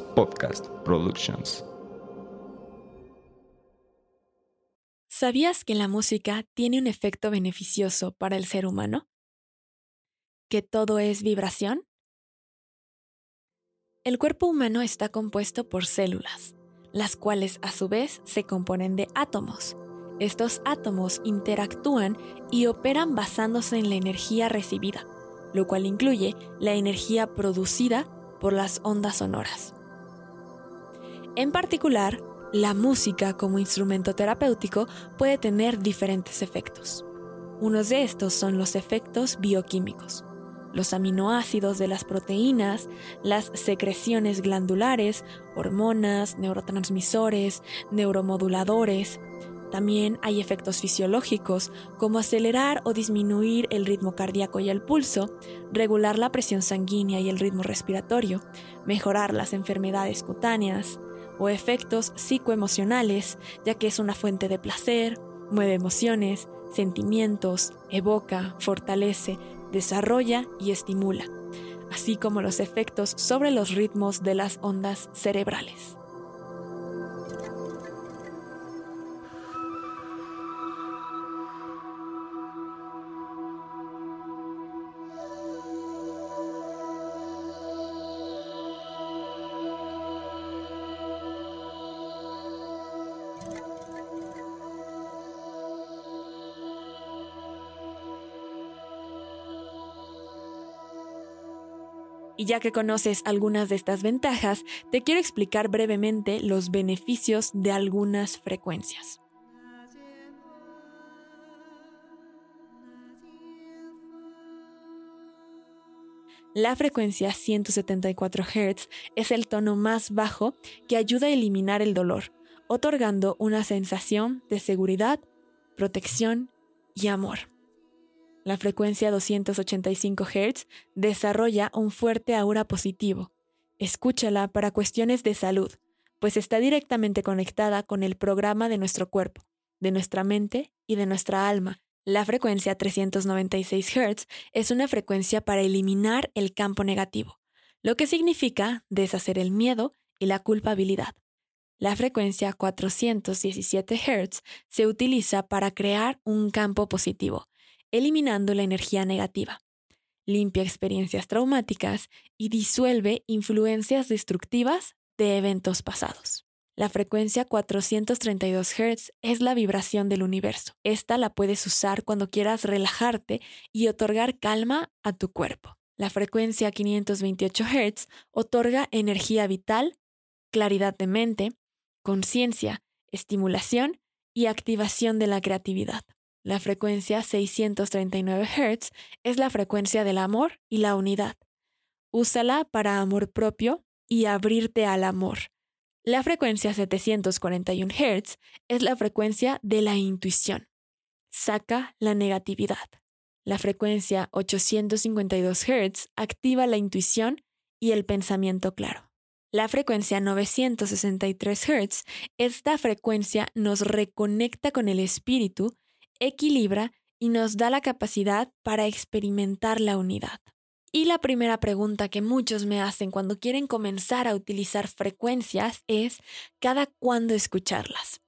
Podcast Productions. ¿Sabías que la música tiene un efecto beneficioso para el ser humano? ¿Que todo es vibración? El cuerpo humano está compuesto por células, las cuales a su vez se componen de átomos. Estos átomos interactúan y operan basándose en la energía recibida, lo cual incluye la energía producida por las ondas sonoras. En particular, la música como instrumento terapéutico puede tener diferentes efectos. Unos de estos son los efectos bioquímicos, los aminoácidos de las proteínas, las secreciones glandulares, hormonas, neurotransmisores, neuromoduladores. También hay efectos fisiológicos como acelerar o disminuir el ritmo cardíaco y el pulso, regular la presión sanguínea y el ritmo respiratorio, mejorar las enfermedades cutáneas, o efectos psicoemocionales, ya que es una fuente de placer, mueve emociones, sentimientos, evoca, fortalece, desarrolla y estimula, así como los efectos sobre los ritmos de las ondas cerebrales. Y ya que conoces algunas de estas ventajas, te quiero explicar brevemente los beneficios de algunas frecuencias. La frecuencia 174 Hz es el tono más bajo que ayuda a eliminar el dolor, otorgando una sensación de seguridad, protección y amor. La frecuencia 285 Hz desarrolla un fuerte aura positivo. Escúchala para cuestiones de salud, pues está directamente conectada con el programa de nuestro cuerpo, de nuestra mente y de nuestra alma. La frecuencia 396 Hz es una frecuencia para eliminar el campo negativo, lo que significa deshacer el miedo y la culpabilidad. La frecuencia 417 Hz se utiliza para crear un campo positivo, eliminando la energía negativa. Limpia experiencias traumáticas y disuelve influencias destructivas de eventos pasados. La frecuencia 432 Hz es la vibración del universo. Esta la puedes usar cuando quieras relajarte y otorgar calma a tu cuerpo. La frecuencia 528 Hz otorga energía vital, claridad de mente, conciencia, estimulación y activación de la creatividad. La frecuencia 639 Hz es la frecuencia del amor y la unidad. Úsala para amor propio y abrirte al amor. La frecuencia 741 Hz es la frecuencia de la intuición. Saca la negatividad. La frecuencia 852 Hz activa la intuición y el pensamiento claro. La frecuencia 963 Hz, esta frecuencia nos reconecta con el espíritu equilibra y nos da la capacidad para experimentar la unidad. Y la primera pregunta que muchos me hacen cuando quieren comenzar a utilizar frecuencias es ¿cada cuándo escucharlas?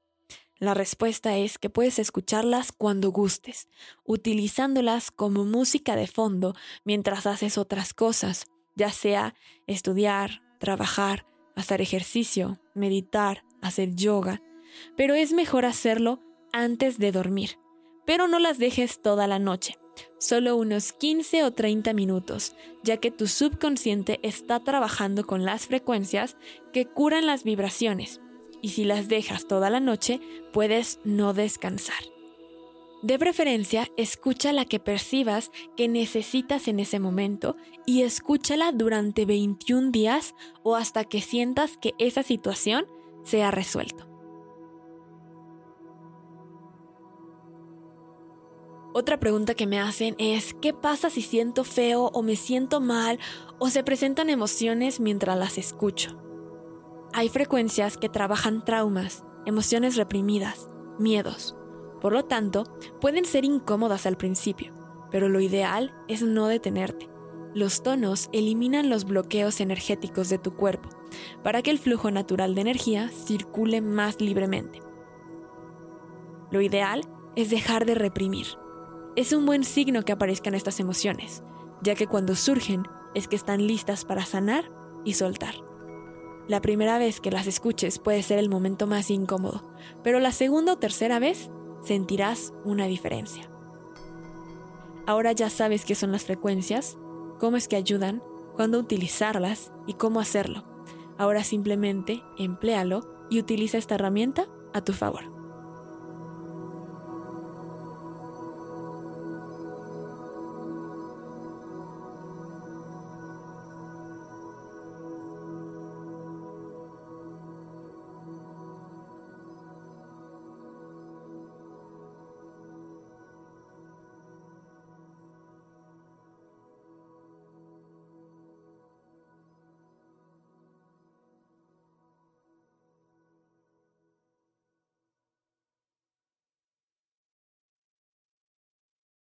La respuesta es que puedes escucharlas cuando gustes, utilizándolas como música de fondo mientras haces otras cosas, ya sea estudiar, trabajar, hacer ejercicio, meditar, hacer yoga, pero es mejor hacerlo antes de dormir, pero no las dejes toda la noche, solo unos 15 o 30 minutos, ya que tu subconsciente está trabajando con las frecuencias que curan las vibraciones, y si las dejas toda la noche, puedes no descansar. De preferencia, escucha la que percibas que necesitas en ese momento y escúchala durante 21 días o hasta que sientas que esa situación se ha resuelto. Otra pregunta que me hacen es, ¿qué pasa si siento feo o me siento mal o se presentan emociones mientras las escucho? Hay frecuencias que trabajan traumas, emociones reprimidas, miedos. Por lo tanto, pueden ser incómodas al principio, pero lo ideal es no detenerte. Los tonos eliminan los bloqueos energéticos de tu cuerpo para que el flujo natural de energía circule más libremente. Lo ideal es dejar de reprimir. Es un buen signo que aparezcan estas emociones, ya que cuando surgen es que están listas para sanar y soltar. La primera vez que las escuches puede ser el momento más incómodo, pero la segunda o tercera vez sentirás una diferencia. Ahora ya sabes qué son las frecuencias, cómo es que ayudan, cuándo utilizarlas y cómo hacerlo. Ahora simplemente empléalo y utiliza esta herramienta a tu favor.